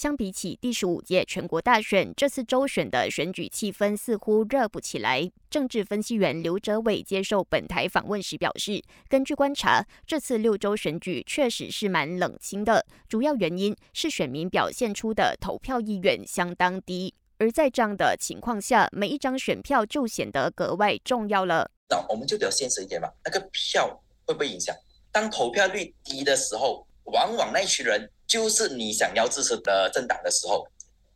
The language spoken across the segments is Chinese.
相比起第十五届全国大选，这次周选的选举气氛似乎热不起来。政治分析员刘哲伟接受本台访问时表示，根据观察，这次六州选举确实是蛮冷清的，主要原因是选民表现出的投票意愿相当低。而在这样的情况下，每一张选票就显得格外重要了。那我们就比较现实一点吧，那个票会不会影响？当投票率低的时候，往往那群人。就是你想要支持的政党的时候，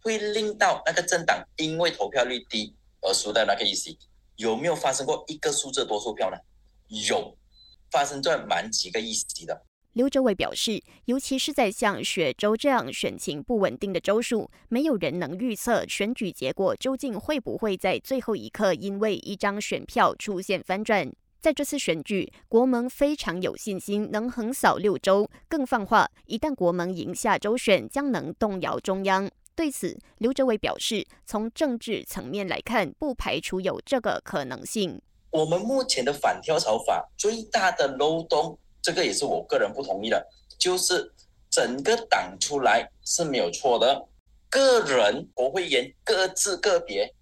会令到那个政党因为投票率低而输的那个意思，有没有发生过一个数字多数票呢？有，发生在蛮几个议席的。刘哲伟表示，尤其是在像雪州这样选情不稳定的州数，没有人能预测选举结果究竟会不会在最后一刻因为一张选票出现翻转。在这次选举，国盟非常有信心能横扫六州。更放话，一旦国盟赢下州选，将能动摇中央。对此，刘哲伟表示，从政治层面来看，不排除有这个可能性。我们目前的反跳槽法最大的漏洞，这个也是我个人不同意的，就是整个党出来是没有错的，个人国会议员各自个别，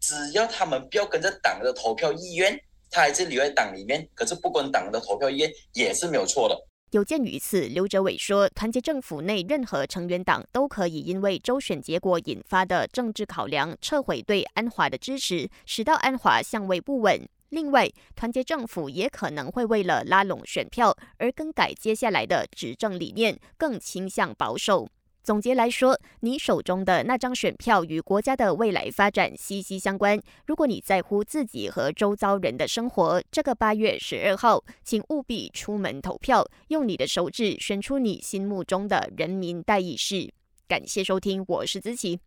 只要他们不要跟着党的投票意愿。他还是留在党里面，可是不管党的投票意愿也是没有错的。有鉴于此，刘哲伟说，团结政府内任何成员党都可以因为周选结果引发的政治考量，撤回对安华的支持，使到安华相位不稳。另外，团结政府也可能会为了拉拢选票而更改接下来的执政理念，更倾向保守。总结来说，你手中的那张选票与国家的未来发展息息相关。如果你在乎自己和周遭人的生活，这个八月十二号，请务必出门投票，用你的手指选出你心目中的人民代议士。感谢收听，我是子琪。